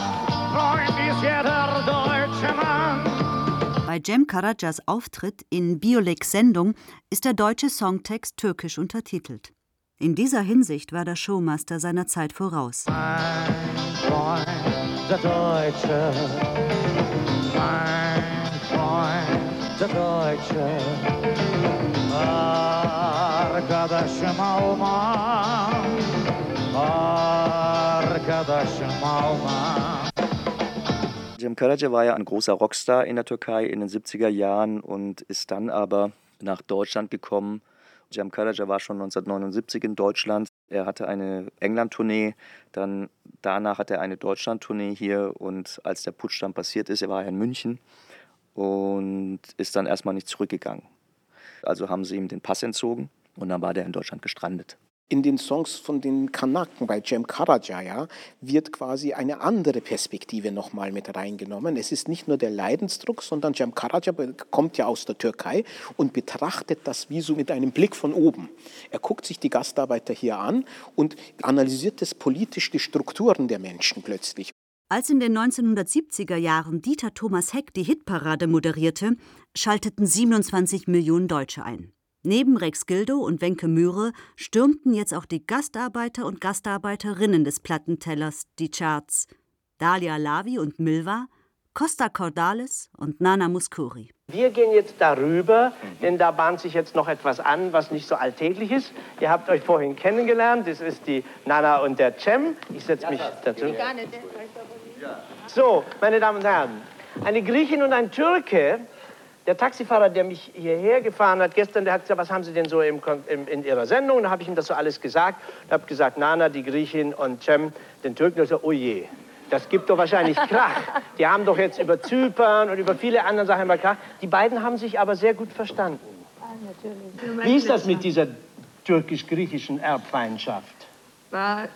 Freund ist jeder deutsche Mann. Bei Cem Karacas Auftritt in Bioleks Sendung ist der deutsche Songtext türkisch untertitelt. In dieser Hinsicht war der Showmaster seiner Zeit voraus. Freund, der Deutsche, mein Deutsche. Arkadaşım Alman, arkadaşım Alman. Cem Karaca war ja ein großer Rockstar in der Türkei in den 70er Jahren und ist dann aber nach Deutschland gekommen Cem Karaca war schon 1979 in Deutschland. Er hatte eine England-Tournee, dann danach hat er eine Deutschland-Tournee hier und als der Putsch dann passiert ist, er war ja in München und ist dann erstmal nicht zurückgegangen. Also haben sie ihm den Pass entzogen und dann war der in Deutschland gestrandet. In den Songs von den Kanaken bei Cem Karaca wird quasi eine andere Perspektive nochmal mit reingenommen. Es ist nicht nur der Leidensdruck, sondern Cem Karaca kommt ja aus der Türkei und betrachtet das wie so mit einem Blick von oben. Er guckt sich die Gastarbeiter hier an und analysiert das politisch die Strukturen der Menschen plötzlich. Als in den 1970er Jahren Dieter Thomas Heck die Hitparade moderierte, schalteten 27 Millionen Deutsche ein. Neben Rex Gildo und Wenke Mühre stürmten jetzt auch die Gastarbeiter und Gastarbeiterinnen des Plattentellers die Charts. Dalia Lavi und Milva, Costa Cordalis und Nana Muscuri. Wir gehen jetzt darüber, denn da bahnt sich jetzt noch etwas an, was nicht so alltäglich ist. Ihr habt euch vorhin kennengelernt, das ist die Nana und der Cem. Ich setze mich dazu. So, meine Damen und Herren, eine Griechin und ein Türke der Taxifahrer, der mich hierher gefahren hat gestern, der hat gesagt, was haben Sie denn so im, im, in Ihrer Sendung? Und da habe ich ihm das so alles gesagt. Ich habe gesagt, Nana, die Griechin und Cem, den Türken. Und ich so, oh je, das gibt doch wahrscheinlich Krach. Die haben doch jetzt über Zypern und über viele andere Sachen immer Krach. Die beiden haben sich aber sehr gut verstanden. Wie ist das mit dieser türkisch-griechischen Erbfeindschaft?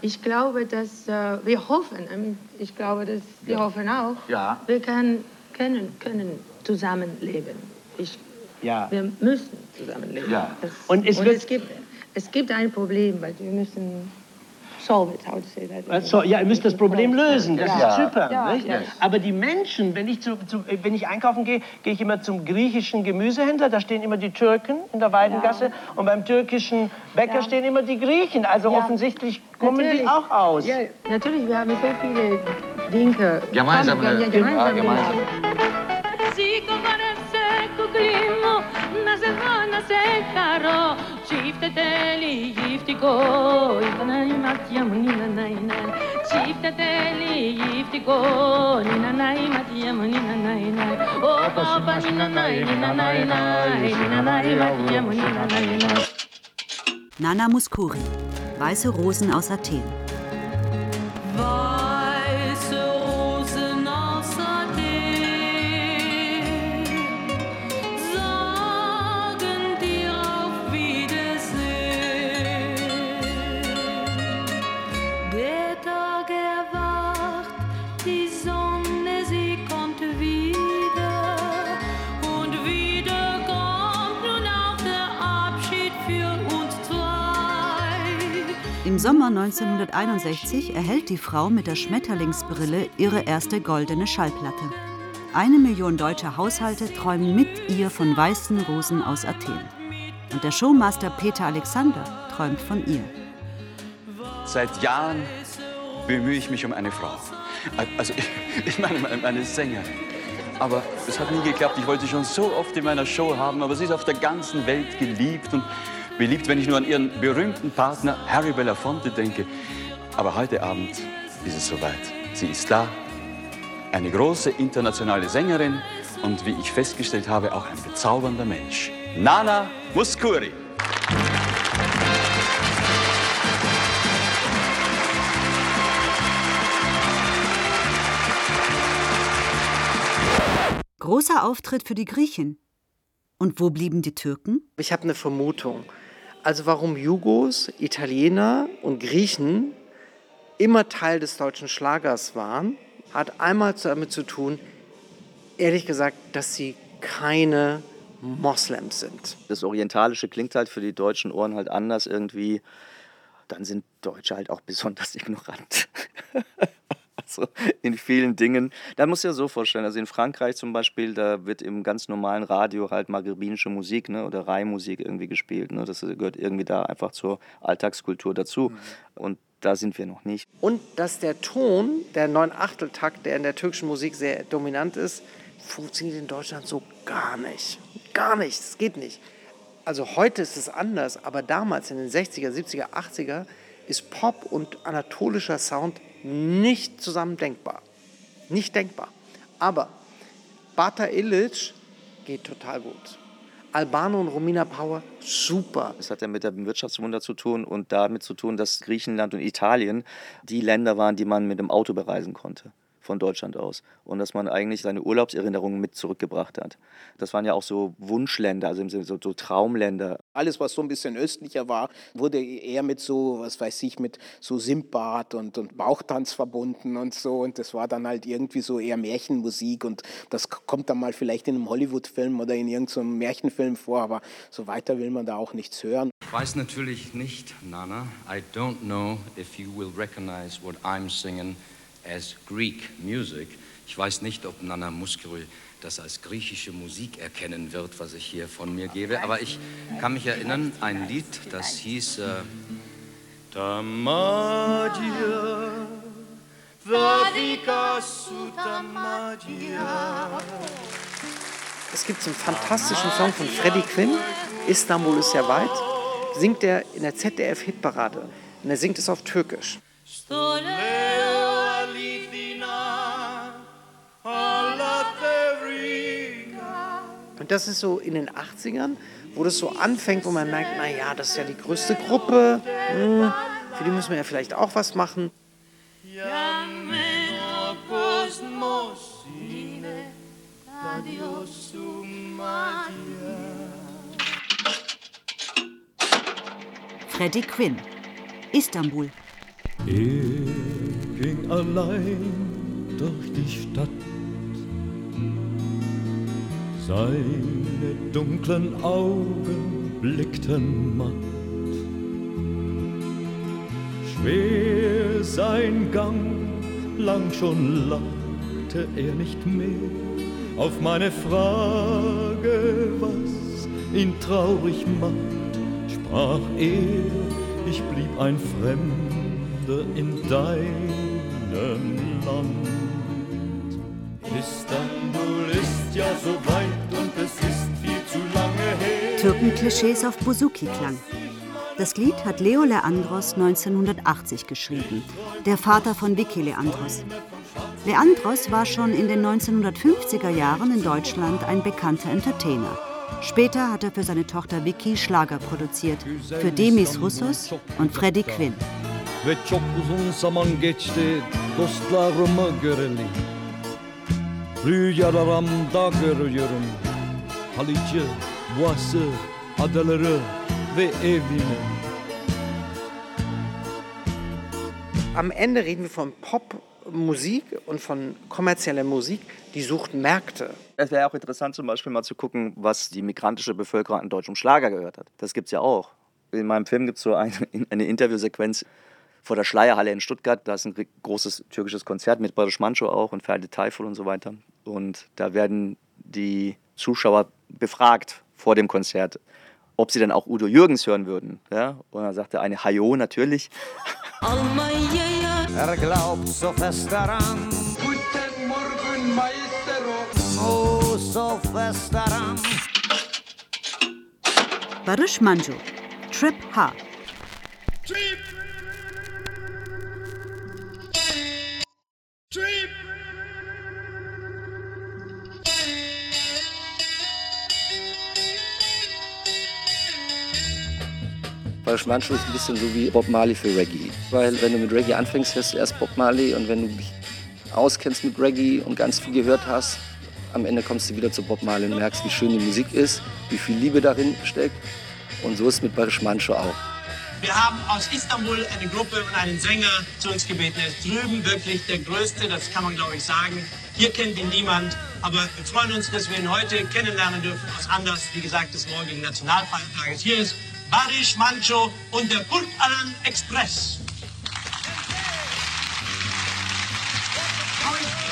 Ich glaube, dass äh, wir hoffen, ich glaube, dass wir ja. hoffen auch, ja. wir können, können, können zusammenleben. Ich, ja. Wir müssen zusammenleben. Ja. Das, und es, und wird es, gibt, es gibt ein Problem, weil wir müssen solve it, how to say that. Also, ja, ihr müsst das Problem lösen, das ja. ist Zypern. Ja. Nicht? Ja. Aber die Menschen, wenn ich, zu, zu, wenn ich einkaufen gehe, gehe ich immer zum griechischen Gemüsehändler, da stehen immer die Türken in der Weidengasse und beim türkischen Bäcker stehen immer die Griechen. Also offensichtlich kommen natürlich. die auch aus. Ja, natürlich, wir haben so viele Dinge. Gemeinsam, Ja, ne? gemeinsam. Ah, Να σε δω να σε χαρώ Τσίφτε τέλει γυφτικό Ήταν η μάτια μου νίνα να είναι Τσίφτε τέλει γυφτικό Νίνα να η μάτια μου νίνα να είναι Ω παπα νίνα να είναι Νίνα να είναι Νίνα να η μάτια μου νίνα να είναι Nana Muscuri, Weiße Rosen aus Athen. Weiße Sommer 1961 erhält die Frau mit der Schmetterlingsbrille ihre erste goldene Schallplatte. Eine Million deutscher Haushalte träumen mit ihr von weißen Rosen aus Athen. Und der Showmaster Peter Alexander träumt von ihr. Seit Jahren bemühe ich mich um eine Frau. Also, ich, meine, eine Sängerin. Aber es hat nie geklappt. Ich wollte sie schon so oft in meiner Show haben, aber sie ist auf der ganzen Welt geliebt und beliebt, wenn ich nur an ihren berühmten Partner Harry Belafonte denke. Aber heute Abend ist es soweit. Sie ist da, eine große internationale Sängerin und wie ich festgestellt habe, auch ein bezaubernder Mensch. Nana Muscuri. Großer Auftritt für die Griechen. Und wo blieben die Türken? Ich habe eine Vermutung. Also warum Jugos, Italiener und Griechen immer Teil des deutschen Schlagers waren, hat einmal damit zu tun, ehrlich gesagt, dass sie keine Moslems sind. Das Orientalische klingt halt für die deutschen Ohren halt anders irgendwie. Dann sind Deutsche halt auch besonders ignorant. Also in vielen Dingen. Da muss ja so vorstellen, also in Frankreich zum Beispiel, da wird im ganz normalen Radio halt maghrebinische Musik ne, oder Rai-Musik irgendwie gespielt. Ne? Das gehört irgendwie da einfach zur Alltagskultur dazu. Und da sind wir noch nicht. Und dass der Ton, der Neun-Achtel-Takt, der in der türkischen Musik sehr dominant ist, funktioniert in Deutschland so gar nicht. Gar nicht, es geht nicht. Also heute ist es anders, aber damals in den 60er, 70er, 80er ist Pop und anatolischer Sound nicht zusammen denkbar. Nicht denkbar. Aber Bata Illich geht total gut. Albano und Romina Power, super. Es hat ja mit dem Wirtschaftswunder zu tun und damit zu tun, dass Griechenland und Italien die Länder waren, die man mit dem Auto bereisen konnte von Deutschland aus. Und dass man eigentlich seine Urlaubserinnerungen mit zurückgebracht hat. Das waren ja auch so Wunschländer, also im Sinne so, so Traumländer. Alles, was so ein bisschen östlicher war, wurde eher mit so, was weiß ich, mit so Simbad und, und Bauchtanz verbunden und so. Und das war dann halt irgendwie so eher Märchenmusik. Und das kommt dann mal vielleicht in einem Hollywood-Film oder in irgendeinem Märchenfilm vor, aber so weiter will man da auch nichts hören. Ich weiß natürlich nicht, Nana. I don't know if you will recognize what I'm singing as Greek music. Ich weiß nicht, ob Nana Muskerü das als griechische Musik erkennen wird, was ich hier von mir gebe. Aber ich kann mich erinnern, ein Lied, das hieß äh, Ta magia, Vadika suta magia. Es gibt so einen fantastischen Song von Freddie Quinn, Istanbul ist ja weit, singt er in der ZDF-Hitparade. Und er singt es auf Türkisch. Und das ist so in den 80ern, wo das so anfängt, wo man merkt, naja, das ist ja die größte Gruppe, hm, für die müssen wir ja vielleicht auch was machen. Freddie Quinn, Istanbul. Er ging allein durch die Stadt. Seine dunklen Augen blickten matt. Schwer sein Gang, lang schon lagte er nicht mehr. Auf meine Frage, was ihn traurig macht, sprach er, ich blieb ein Fremder in deinem Land. Her. Türkenklischees auf Bouzouki-Klang. Das Lied hat Leo Leandros 1980 geschrieben, der Vater von Vicky Leandros. Leandros war schon in den 1950er Jahren in Deutschland ein bekannter Entertainer. Später hat er für seine Tochter Vicky Schlager produziert, für Demis Roussos und Freddie Quinn. Ve çok uzun zaman geçti dostlarımı göreli. Rüyalarımda görüyorum Haliç'i, Boğaz'ı, adaları ve evini. Am Ende reden wir von Popmusik und von kommerzieller Musik, die sucht Märkte. Es wäre auch interessant, zum Beispiel mal zu gucken, was die migrantische Bevölkerung an deutschem Schlager gehört hat. Das gibt es ja auch. In meinem Film gibt es so eine, eine Interviewsequenz vor der Schleierhalle in Stuttgart. Da ist ein großes türkisches Konzert mit Barış Manço auch und Ferdi Tayfur und so weiter. Und da werden die Zuschauer befragt vor dem Konzert, ob sie dann auch Udo Jürgens hören würden. Ja? Und dann sagt der eine, Hajo, natürlich. Er glaubt so fest daran, Guten Morgen, Maestro. oh so fest daran. Barış Manço, Trip H. Trip. Trip. Barış Manço ist ein bisschen so wie Bob Marley für Reggae. Weil wenn du mit Reggae anfängst, hörst du erst Bob Marley und wenn du dich auskennst mit Reggae und ganz viel gehört hast, am Ende kommst du wieder zu Bob Marley und merkst, wie schön die Musik ist, wie viel Liebe darin steckt. Und so ist es mit Barış Manço auch. Wir haben aus Istanbul eine Gruppe und einen Sänger zu uns gebeten. Er ist drüben wirklich der Größte, das kann man glaube ich sagen. Hier kennt ihn niemand, aber wir freuen uns, dass wir ihn heute kennenlernen dürfen aus Anlass, wie gesagt, des morgigen Nationalfeiertages. Hier ist Barış Manço und der Kurt Alan Express.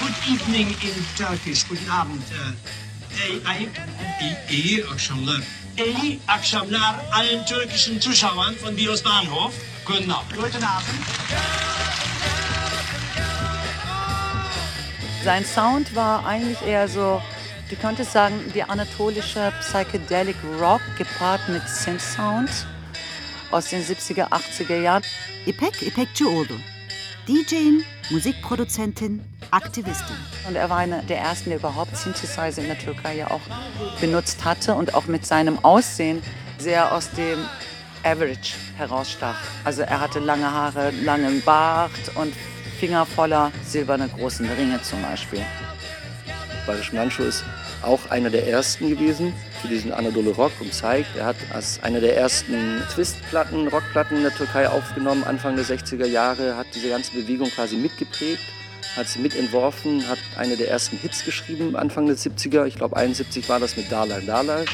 Good evening in Turkish. Guten Abend. Äh, ey, ey, akşamlar. İyi akşamlar allen türkischen Zuschauern von Bios Bahnhof. Guten Abend. Guten Abend. Sein Sound war eigentlich eher so, du könntest sagen, die anatolische Psychedelic Rock gepaart mit Synth-Sound aus den 70er, 80er Jahren. İpek İpekçioğlu. DJ'in, Musikproduzentin, Aktivistin. Und er war einer der ersten, der überhaupt Synthesizer in der Türkei ja auch benutzt hatte und auch mit seinem Aussehen sehr aus dem Average herausstach. Also er hatte lange Haare, langen Bart und Finger voller silberne großen Ringe zum Beispiel. Barisch Mancho ist auch einer der ersten gewesen für diesen Anadolu Rock und zeigt, er hat als einer der ersten Twistplatten, Rockplatten in der Türkei aufgenommen, Anfang der 60er Jahre, hat diese ganze Bewegung quasi mitgeprägt, hat sie mitentworfen, hat eine der ersten Hits geschrieben, Anfang der 70er, ich glaube 71 war das mit Dalal Dalal.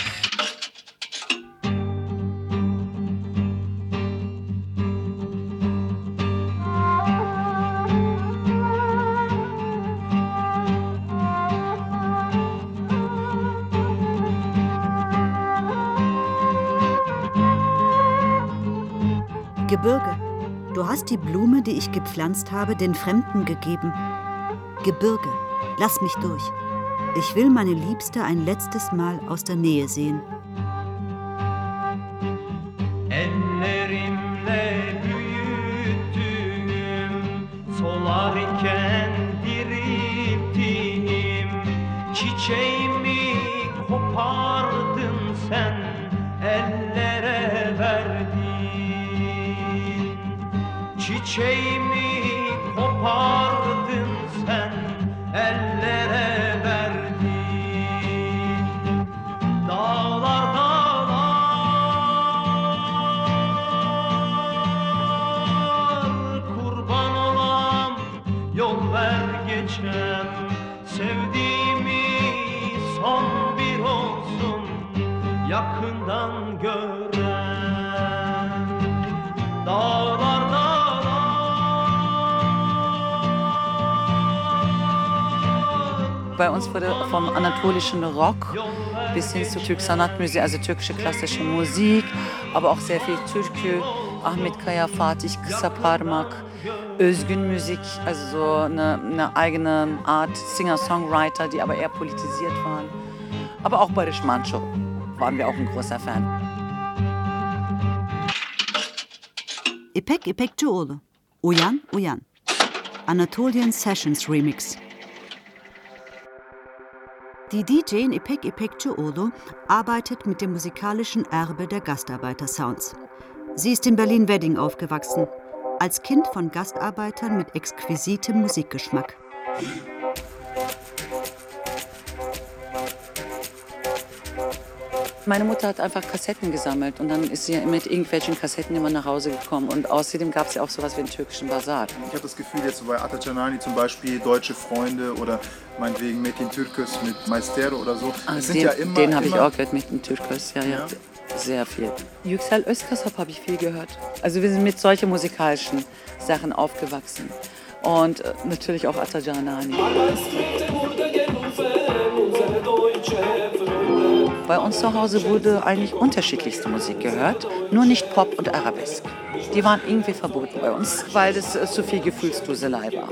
Gebirge, du hast die Blume, die ich gepflanzt habe, den Fremden gegeben. Gebirge, lass mich durch. Ich will meine Liebste ein letztes Mal aus der Nähe sehen. Çiçeğimi kopar Bei uns wurde vom anatolischen Rock bis hin zu Türk Sanatmusik, also türkische klassische Musik, aber auch sehr viel Türkü, Ahmet Kaya, Fatih, Kısa Parmak, Özgün Musik, also so eine, eine eigene Art Singer-Songwriter, die aber eher politisiert waren. Aber auch Barış Manço waren wir auch ein großer Fan. İpek İpekçioğlu. Uyan Uyan. Anatolian Sessions Remix. Die DJin İpek İpekçioğlu arbeitet mit dem musikalischen Erbe der Gastarbeiter-Sounds. Sie ist in Berlin-Wedding aufgewachsen, als Kind von Gastarbeitern mit exquisitem Musikgeschmack. Meine Mutter hat einfach Kassetten gesammelt und dann ist sie mit irgendwelchen Kassetten immer nach Hause gekommen. Und außerdem gab es ja auch sowas wie einen türkischen Basar. Ich habe das Gefühl, jetzt so bei Atacanani zum Beispiel, Deutsche Freunde oder meinetwegen Metin Türkes mit Maestero oder so, Ah, den ja immer. den habe ich auch gehört mit dem Türkos, ja, ja. Ja. Sehr viel. Yüksel Özkasap habe ich viel gehört. Also wir sind mit solchen musikalischen Sachen aufgewachsen. Und äh, natürlich auch Atacanani. Bei uns zu Hause wurde eigentlich unterschiedlichste Musik gehört, nur nicht Pop und Arabesk. Die waren irgendwie verboten bei uns, weil das äh, zu viel Gefühlsduselei war.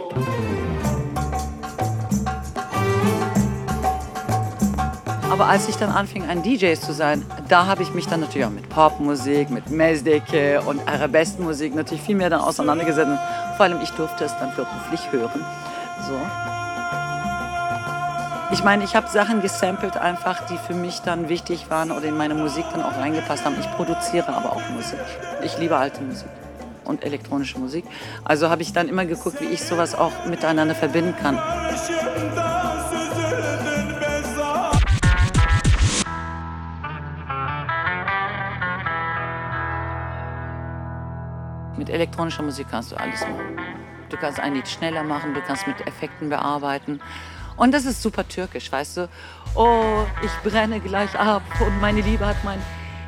Aber als ich dann anfing, ein DJ zu sein, da habe ich mich dann natürlich auch mit Popmusik, mit Mezdeke und Arabeskmusik natürlich viel mehr dann auseinandergesetzt. Vor allem ich durfte es dann beruflich hören. So. Ich meine, ich habe Sachen gesampelt einfach, die für mich dann wichtig waren oder in meine Musik dann auch reingepasst haben. Ich produziere aber auch Musik. Ich liebe alte Musik und elektronische Musik. Also habe ich dann immer geguckt, wie ich sowas auch miteinander verbinden kann. Mit elektronischer Musik kannst du alles machen. Du kannst ein Lied schneller machen, du kannst mit Effekten bearbeiten. Und das ist super türkisch, weißt du? Oh, ich brenne gleich ab und meine Liebe hat mein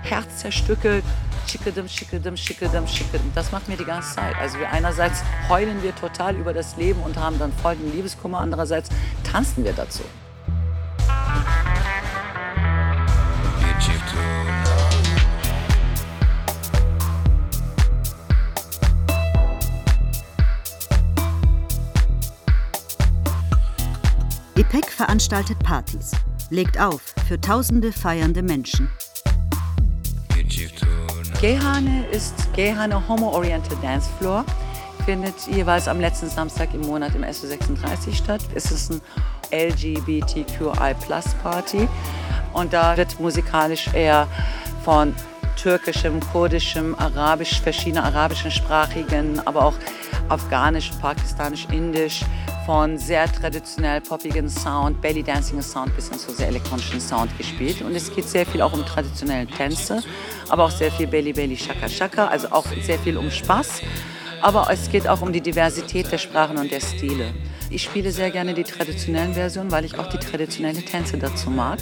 Herz zerstückelt. Schickedem, schickedem, schickedem, schickedem. Das macht mir die ganze Zeit. Also wir einerseits heulen wir total über das Leben und haben dann voll den Liebeskummer, andererseits tanzen wir dazu. IPEC veranstaltet Partys, legt auf für tausende feiernde Menschen. Gehane ist Gehane Homo Oriental Dance Floor. findet jeweils am letzten Samstag im Monat im SO36 statt. Es ist ein LGBTQI-Plus-Party und da wird musikalisch eher von türkischem, kurdischem, arabisch, verschiedene arabischen Sprachigen, aber auch afghanisch, pakistanisch, indisch, von sehr traditionell poppigen Sound, Belly Dancing Sound bis hin zu sehr elektronischen Sound gespielt. Und es geht sehr viel auch um traditionelle Tänze, aber auch sehr viel Belly Belly Shaka Shaka, also auch sehr viel um Spaß. Aber es geht auch um die Diversität der Sprachen und der Stile. Ich spiele sehr gerne die traditionellen Versionen, weil ich auch die traditionellen Tänze dazu mag.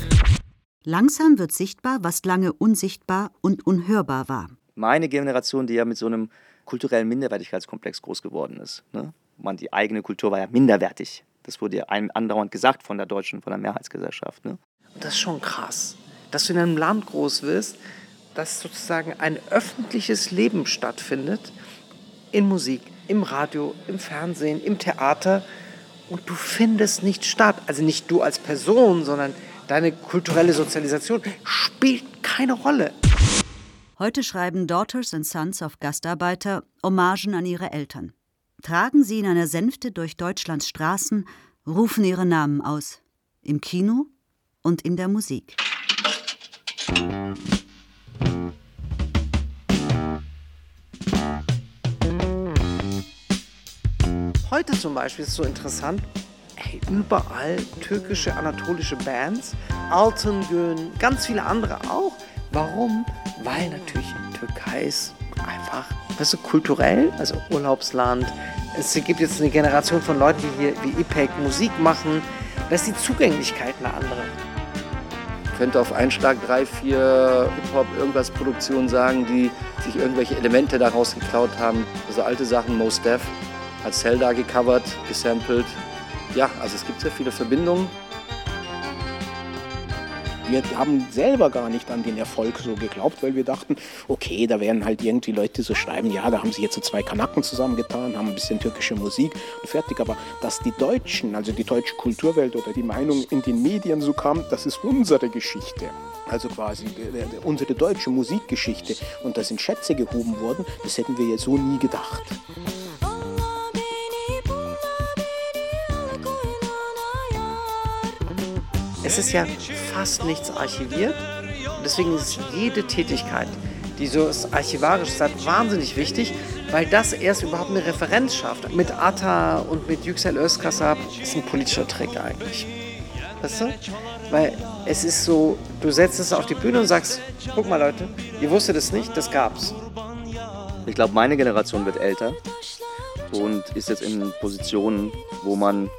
Langsam wird sichtbar, was lange unsichtbar und unhörbar war. Meine Generation, die ja mit so einem kulturellen Minderwertigkeitskomplex groß geworden ist. Ne? Man, die eigene Kultur war ja minderwertig. Das wurde ja einem andauernd gesagt von der deutschen, von der Mehrheitsgesellschaft. Ne? Das ist schon krass, dass du in einem Land groß wirst, dass sozusagen ein öffentliches Leben stattfindet, in Musik, im Radio, im Fernsehen, im Theater, und du findest nicht statt. Also nicht du als Person, sondern deine kulturelle Sozialisation spielt keine Rolle. Heute schreiben Daughters and Sons of Gastarbeiter Hommagen an ihre Eltern. Tragen sie in einer Sänfte durch Deutschlands Straßen, rufen ihre Namen aus. Im Kino und in der Musik. Heute zum Beispiel ist es so interessant, hey, überall türkische, anatolische Bands, Altengün, ganz viele andere auch. Warum? Weil natürlich Türkei ist einfach, weißt du, kulturell, also Urlaubsland. Es gibt jetzt eine Generation von Leuten, die hier wie IPEC Musik machen. Da ist die Zugänglichkeit eine andere. Ich könnte auf einen Schlag drei, vier Hip-Hop irgendwas Produktionen sagen, die sich irgendwelche Elemente daraus geklaut haben. Also alte Sachen, Most Def, als Zelda gecovert, gesampelt. Ja, also es gibt sehr viele Verbindungen. Wir haben selber gar nicht an den Erfolg so geglaubt, weil wir dachten, okay, da werden halt irgendwie Leute so schreiben, ja, da haben sich jetzt so zwei Kanaken zusammengetan, haben ein bisschen türkische Musik und fertig. Aber dass die Deutschen, also die deutsche Kulturwelt oder die Meinung in den Medien so kam, das ist unsere Geschichte. Also quasi unsere deutsche Musikgeschichte. Und da sind Schätze gehoben worden, das hätten wir ja so nie gedacht. Es ist ja fast nichts archiviert. Und deswegen ist jede Tätigkeit, die so ist, archivarisch ist, wahnsinnig wichtig, weil das erst überhaupt eine Referenz schafft. Mit Atta und mit Yüksel Özkasab ist ein politischer Trick eigentlich. Weißt du? Weil es ist so, du setzt es auf die Bühne und sagst, guck mal Leute, ihr wusstet es nicht, das gab's. Ich glaube, meine Generation wird älter und ist jetzt in Positionen, wo man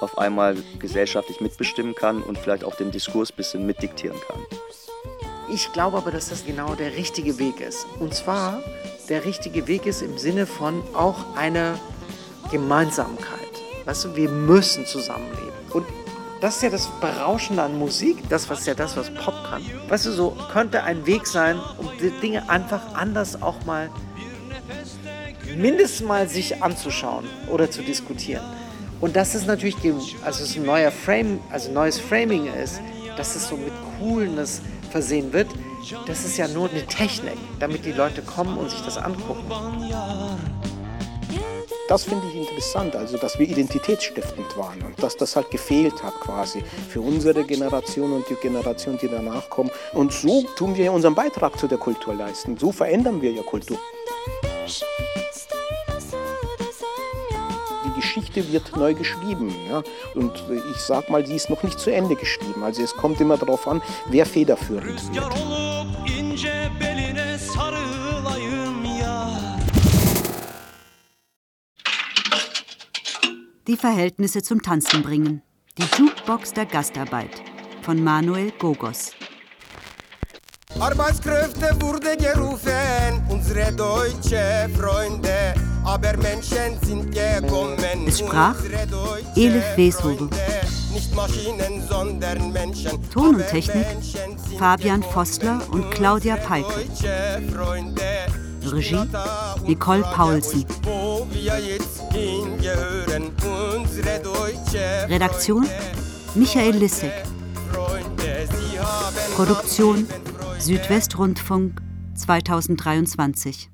auf einmal gesellschaftlich mitbestimmen kann und vielleicht auch den Diskurs ein bisschen mitdiktieren kann. Ich glaube aber, dass das genau der richtige Weg ist. Und zwar der richtige Weg ist im Sinne von auch eine Gemeinsamkeit. Weißt du, wir müssen zusammenleben. Und das ist ja das Berauschende an Musik, das was ja das, was Pop kann. Weißt du, so könnte ein Weg sein, um die Dinge einfach anders auch mal mindestens mal sich anzuschauen oder zu diskutieren. Und dass es natürlich, also es ein neuer Frame, also neues Framing ist, dass es so mit Coolness versehen wird, das ist ja nur eine Technik, damit die Leute kommen und sich das angucken. Das finde ich interessant, also dass wir identitätsstiftend waren und dass das halt gefehlt hat quasi für unsere Generation und die Generation, die danach kommen. Und so tun wir unseren Beitrag zu der Kultur leisten. So verändern wir ja Kultur. Die Geschichte wird neu geschrieben. Ja? Und ich sag mal, die ist noch nicht zu Ende geschrieben. Also es kommt immer darauf an, wer federführend wird. Die Verhältnisse zum Tanzen bringen. Die Jukebox der Gastarbeit von Manuel Gogos. Arbeitskräfte wurde gerufen, unsere deutsche Freunde. Aber Menschen sind gekommen. Es sprach Elif Weshove. Nicht Maschinen, sondern Menschen. Ton und Technik Fabian Vossler und Claudia Peike. Regie Nicole Paulsen. Redaktion Michael Lissek. Produktion Südwestrundfunk 2023.